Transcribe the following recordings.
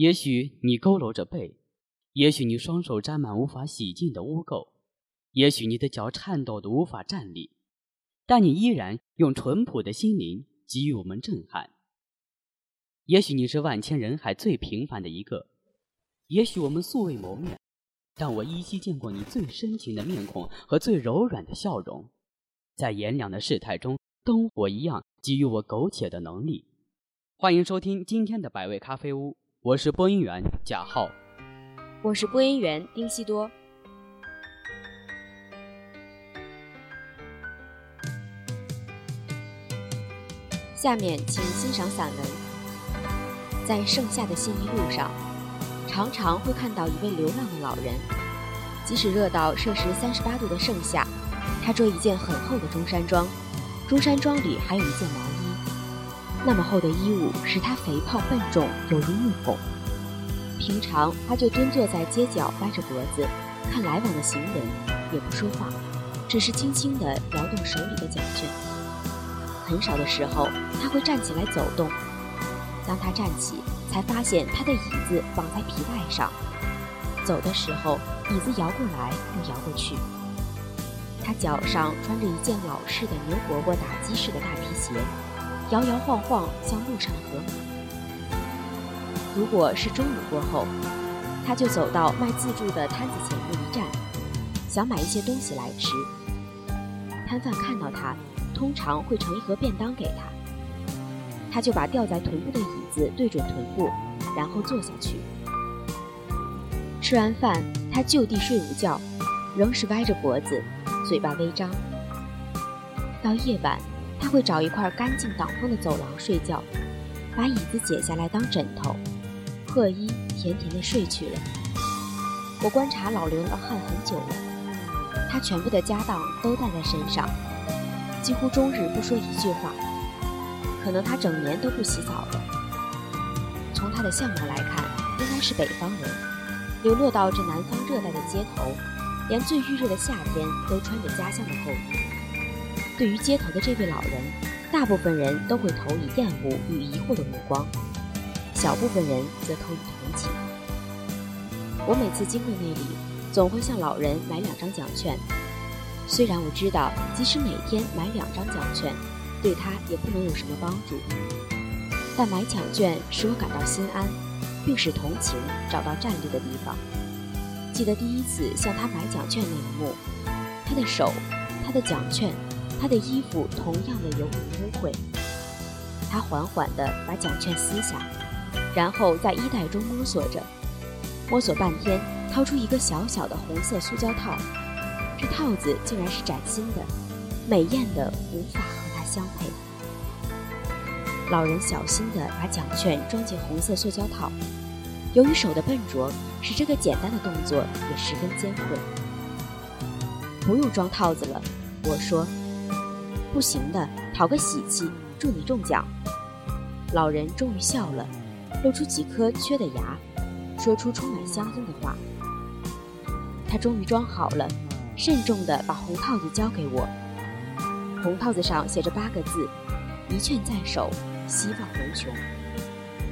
也许你佝偻着背，也许你双手沾满无法洗净的污垢，也许你的脚颤抖的无法站立，但你依然用淳朴的心灵给予我们震撼。也许你是万千人海最平凡的一个，也许我们素未谋面，但我依稀见过你最深情的面孔和最柔软的笑容，在炎凉的世态中，灯火一样给予我苟且的能力。欢迎收听今天的百味咖啡屋，我是播音员贾浩，我是播音员丁西多。下面请欣赏散文。在盛夏的信义路上，常常会看到一位流浪的老人。即使热到摄氏三十八度的盛夏，他着一件很厚的中山装，中山装里还有一件毛。那么厚的衣物使他肥胖笨重，有如木桶。平常他就蹲坐在街角，歪着脖子看来往的行人，也不说话，只是轻轻地摇动手里的奖券。很少的时候，他会站起来走动。当他站起，才发现他的椅子绑在皮带上。走的时候，椅子摇过来又摇过去。他脚上穿着一件老式的牛伯伯打击式的大皮鞋，摇摇晃晃像路上的河马。如果是中午过后，他就走到卖自助的摊子前面一站，想买一些东西来吃。摊贩看到他，通常会盛一盒便当给他。他就把吊在臀部的椅子对准臀部，然后坐下去。吃完饭，他就地睡午觉，仍是歪着脖子，嘴巴微张。到夜晚，他会找一块干净挡风的走廊睡觉，把椅子解下来当枕头，破衣甜甜的睡去了。我观察老流浪汉很久了，他全部的家当都带在身上，几乎终日不说一句话。可能他整年都不洗澡了。从他的相貌来看，应该是北方人，流落到这南方热带的街头，连最预热的夏天都穿着家乡的厚衣。对于街头的这位老人，大部分人都会投以厌恶与疑惑的目光，小部分人则投以同情。我每次经过那里，总会向老人买两张奖券，虽然我知道，即使每天买两张奖券。对他也不能有什么帮助，但买奖券使我感到心安，并使同情找到站立的地方。记得第一次向他买奖券那一幕，他的手、他的奖券、他的衣服同样的有污污秽。他缓缓地把奖券撕下，然后在衣袋中摸索着，摸索半天，掏出一个小小的红色塑胶套。这套子竟然是崭新的，美艳的无法和它。相配。老人小心地把奖券装进红色塑胶套，由于手的笨拙，使这个简单的动作也十分艰困。不用装套子了，我说。不行的，讨个喜气，祝你中奖。老人终于笑了，露出几颗缺的牙，说出充满乡音的话。他终于装好了，慎重地把红套子交给我。红套子上写着八个字：“一券在手，希望无穷。”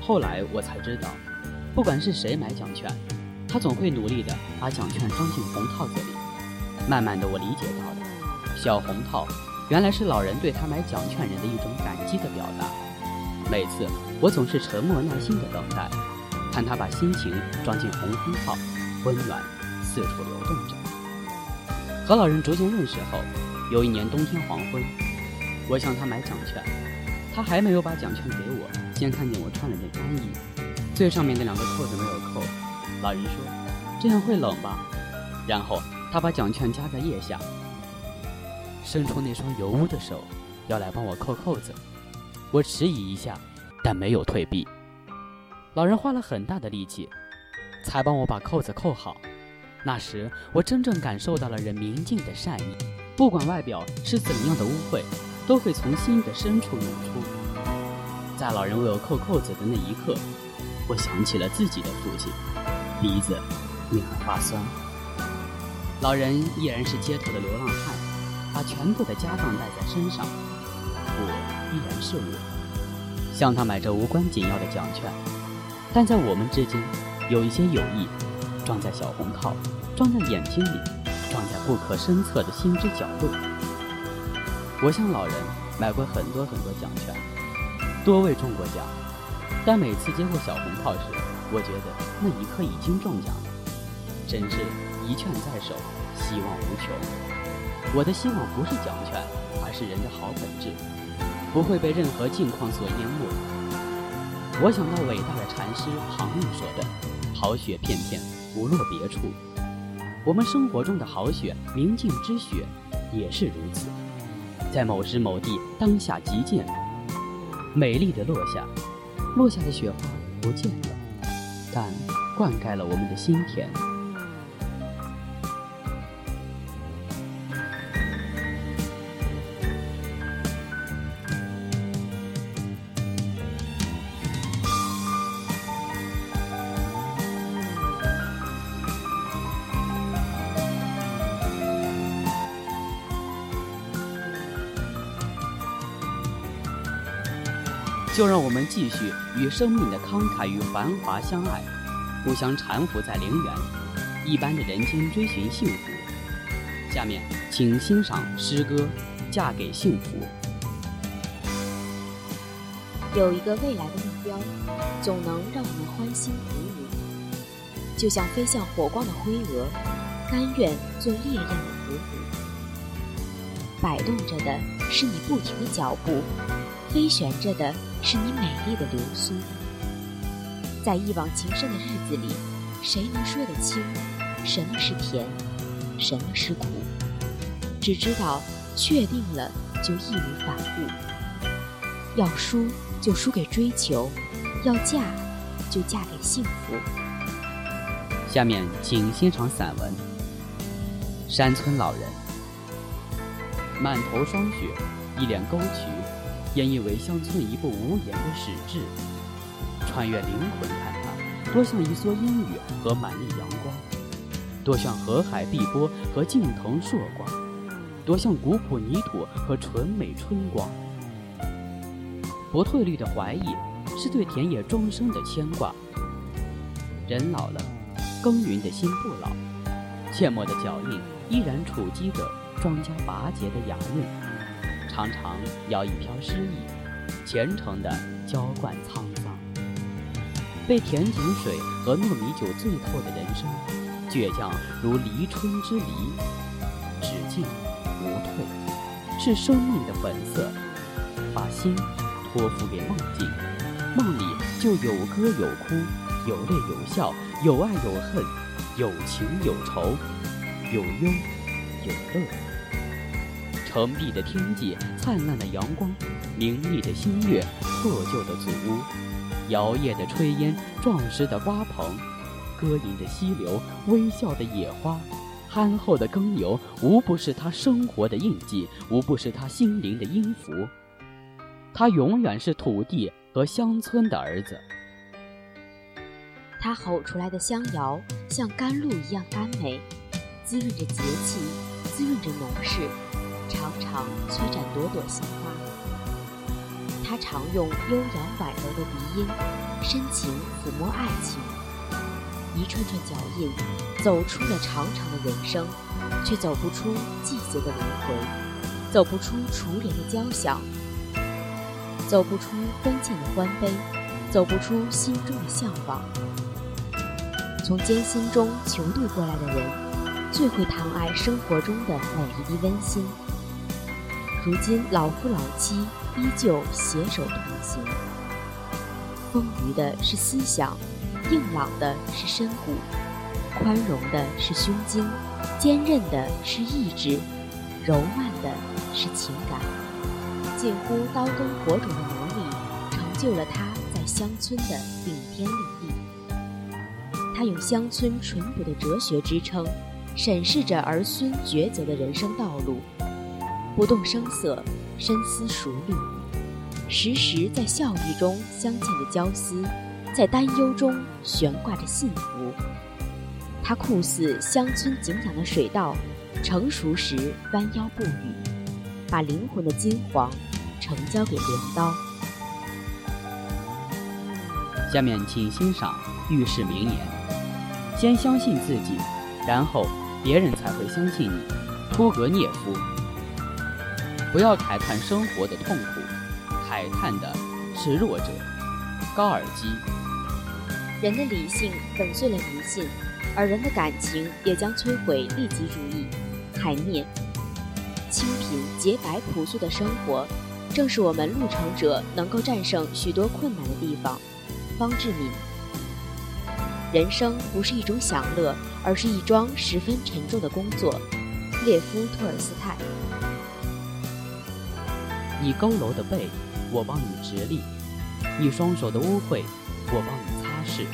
后来我才知道，不管是谁买奖券，他总会努力地把奖券装进红套子里。慢慢的，我理解到了，小红套原来是老人对他买奖券人的一种感激的表达。每次我总是沉默耐心地等待，看他把心情装进红红套，温暖四处流动着。和老人逐渐认识后。有一年冬天黄昏，我向他买奖券，他还没有把奖券给我，先看见我穿了件单衣，最上面的两个扣子没有扣。老人说：“这样会冷吧？”然后他把奖券夹在腋下，伸出那双油污的手，要来帮我扣扣子。我迟疑一下，但没有退避。老人花了很大的力气，才帮我把扣子扣好。那时，我真正感受到了人明镜的善意。不管外表是怎样的污秽，都会从心的深处涌出。在老人为我扣扣子的那一刻，我想起了自己的父亲，鼻子也很发酸。老人依然是街头的流浪汉，把全部的家当带在身上。我依然是我，向他买着无关紧要的奖券。但在我们之间，有一些友谊，装在小红套，装在眼睛里，装在不可深测的心之角落。我向老人买过很多很多奖券，多位中过奖，但每次接过小红套时，我觉得那一刻已经中奖了，真是一券在手，希望无穷。我的希望不是奖券，而是人的好本质，不会被任何境况所淹没。我想到伟大的禅师庞玉说的：“好雪片片不落别处。”我们生活中的好雪，明镜之雪，也是如此，在某时某地当下即见，美丽的落下，落下的雪花不见了，但灌溉了我们的心田。就让我们继续与生命的慷慨与繁华相爱，互相搀扶在陵园一般的人间追寻幸福。下面，请欣赏诗歌《嫁给幸福》。有一个未来的目标，总能让我们欢欣鼓舞，就像飞向火光的灰蛾，甘愿做烈焰的俘虏。摆动着的是你不停的脚步，飞旋着的。是你美丽的流苏，在一往情深的日子里，谁能说得清什么是甜，什么是苦？只知道确定了就义无反顾。要输就输给追求，要嫁就嫁给幸福。下面请欣赏散文《山村老人》，满头霜雪，一脸沟渠。演绎为乡村一部无言的史志，穿越灵魂看它，多像一蓑烟雨和满地阳光，多像河海碧波和镜腾朔光，多像古朴泥土和纯美春光。不退绿的怀疑，是对田野终生的牵挂。人老了，耕耘的心不老，阡陌的脚印依然触及着庄稼拔节的雅韵。常常摇一瓢诗意，虔诚地浇灌沧桑。被甜井水和糯米酒醉透的人生，倔强如离春之梨，只进无退，是生命的本色。把心托付给梦境，梦里就有歌有哭，有泪有笑，有爱有恨，有情有愁，有忧有乐。澄碧的天际，灿烂的阳光，明丽的新月，破旧的祖屋，摇曳的炊烟，壮实的瓜棚，歌吟的溪流，微笑的野花，憨厚的耕牛，无不是他生活的印记，无不是他心灵的音符。他永远是土地和乡村的儿子。他吼出来的香谣，像甘露一样甘美，滋润着节气，滋润着农事。常常催展朵朵鲜花。他常用悠扬婉柔的鼻音，深情抚摸爱情。一串串脚印，走出了长长的人生，却走不出季节的轮回，走不出雏莲的交响，走不出封建的欢悲，走不出心中的向往。从艰辛中求渡过来的人，最会疼爱生活中的每一滴温馨。如今老夫老妻依旧携手同行，丰腴的是思想，硬朗的是身骨，宽容的是胸襟，坚韧的是意志，柔曼的是情感。近乎刀耕火种的磨砺，成就了他在乡村的顶天立地。他用乡村淳朴的哲学支撑，审视着儿孙抉择的人生道路。不动声色，深思熟虑，时时在笑意中镶嵌着娇思，在担忧中悬挂着幸福。它酷似乡村景仰的水稻，成熟时弯腰不语，把灵魂的金黄呈交给镰刀。下面请欣赏遇事名言：先相信自己，然后别人才会相信你。屠格涅夫。不要慨叹生活的痛苦，慨叹的是弱者。高尔基。人的理性粉碎了迷信，而人的感情也将摧毁利己主义。海涅。清贫、洁白、朴素的生活，正是我们路程者能够战胜许多困难的地方。方志敏。人生不是一种享乐，而是一桩十分沉重的工作。列夫·托尔斯泰。你佝偻的背，我帮你直立；你双手的污秽，我帮你擦拭；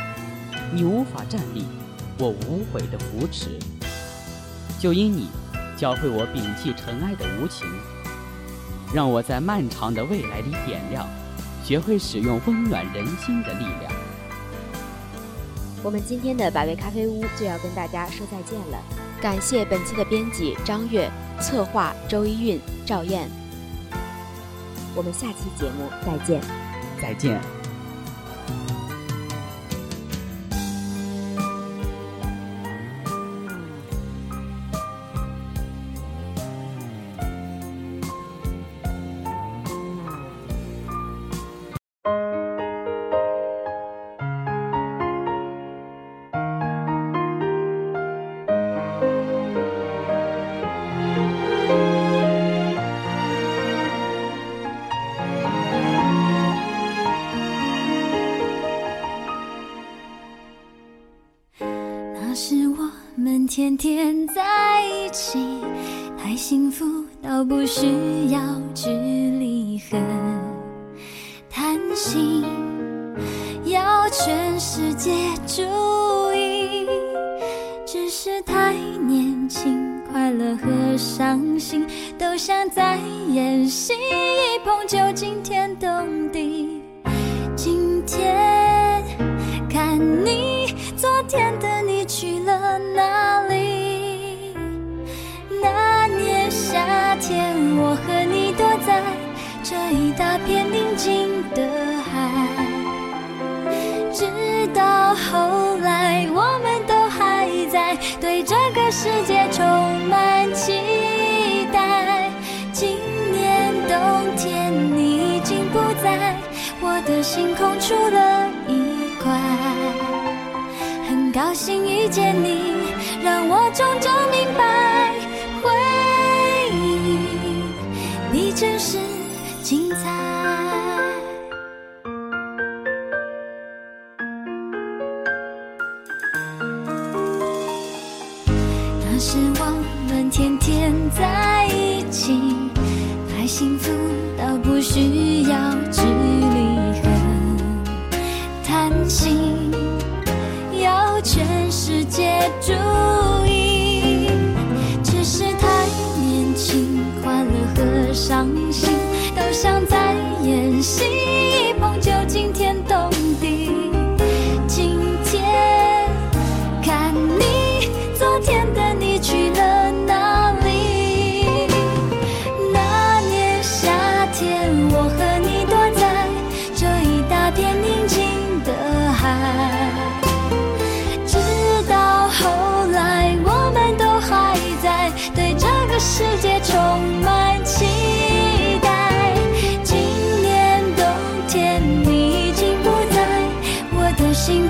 你无法站立，我无悔的扶持。就因你。教会我摒弃尘埃的无情，让我在漫长的未来里点亮，学会使用温暖人心的力量。我们今天的百味咖啡屋就要跟大家说再见了，感谢本期的编辑张悦，策划周一韵、赵燕。我们下期节目再见，再见。需要距离和贪心，要全世界注意。只是太年轻，快乐和伤心都像在演戏，一碰就惊天动地。今天看你，昨天的你去了哪里？天，我和你躲在这一大片宁静的海，直到后来，我们都还在对这个世界充满期待。今年冬天，你已经不在我的星空出了一块，很高兴遇见你，让我终究明白。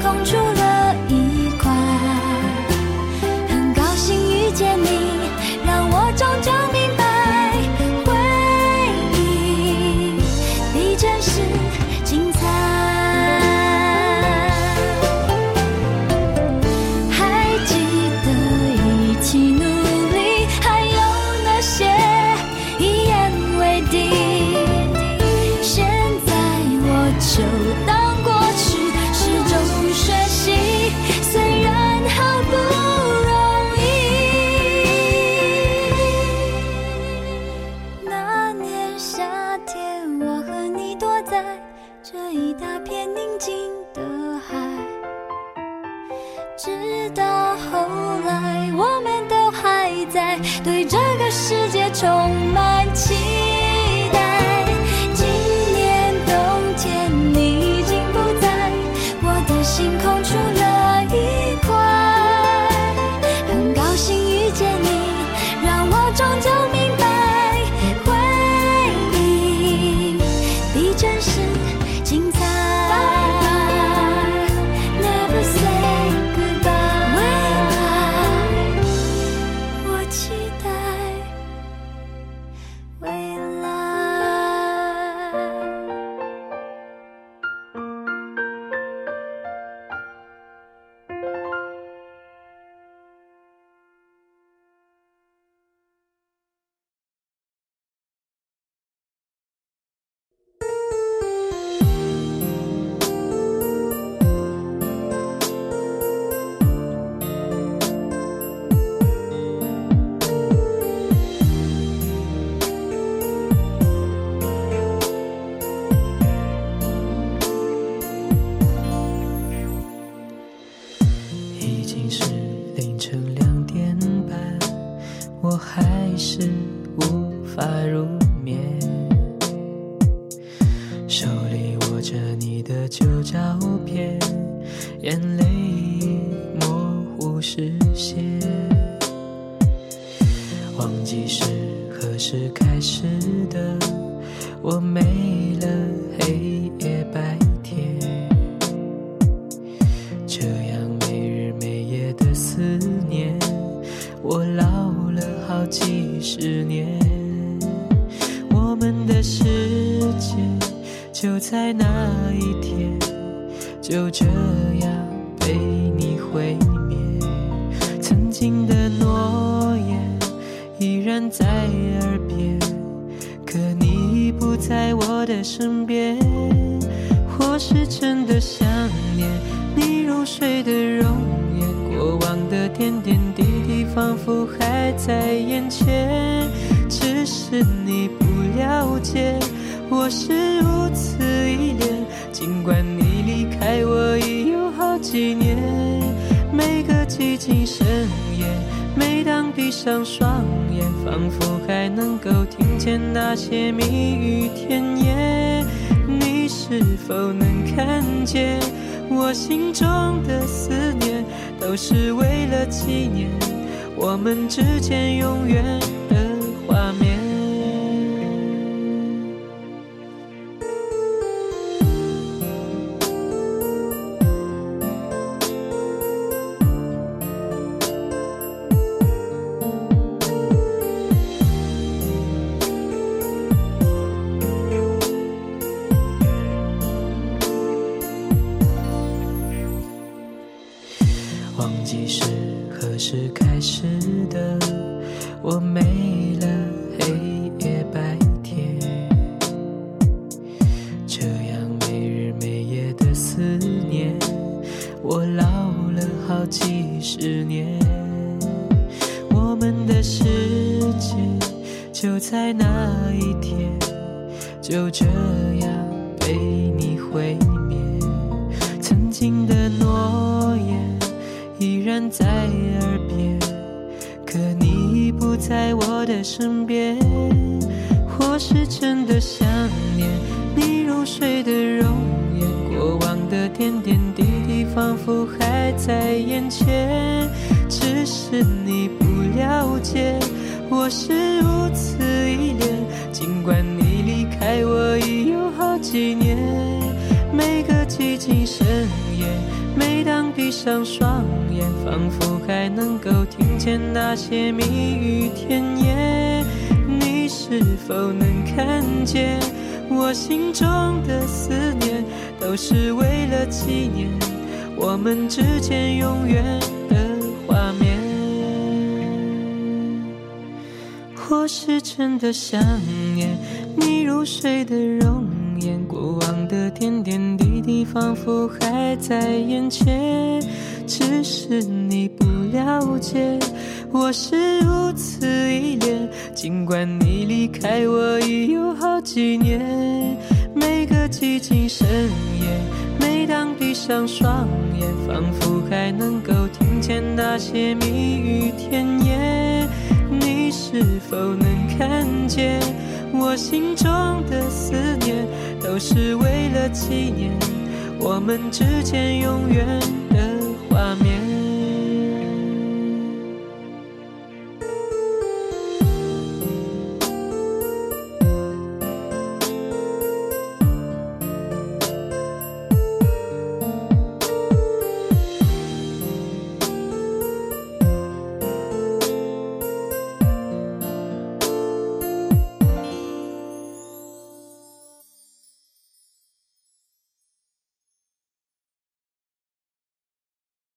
星空是无法入几十年。我们的世界就在那一天，就这样被你毁灭。曾经的诺言依然在耳边，可你已不在我的身边。我是真的想念你入睡的容颜，过往的点点滴滴仿佛还在眼前，只是你不了解，我是如此依恋。尽管你离开我已有好几年，每个寂静深夜，每当闭上双眼，仿佛还能够听见那些蜜语甜言。你是否能看见，我心中的思念，都是为了纪念我们之间永远的画面。我的身边。或是真的想念你入睡的容颜，过往的点点滴滴仿佛还在眼前，只是你不了解，我是如此依恋。尽管你离开我已有好几年，每个寂静深夜，每当闭上双眼，仿佛还能够听见那些蜜语甜言。你是否能看见，我心中的思念，都是为了纪念我们之间永远的画面。或是真的想念你入睡的容颜，过往的点点滴你仿佛还在眼前，只是你不了解，我是如此依恋。尽管你离开我已有好几年，每个寂静深夜，每当闭上双眼，仿佛还能够听见那些蜜语甜言。你是否能看见，我心中的思念，都是为了纪念我们之间永远的画面。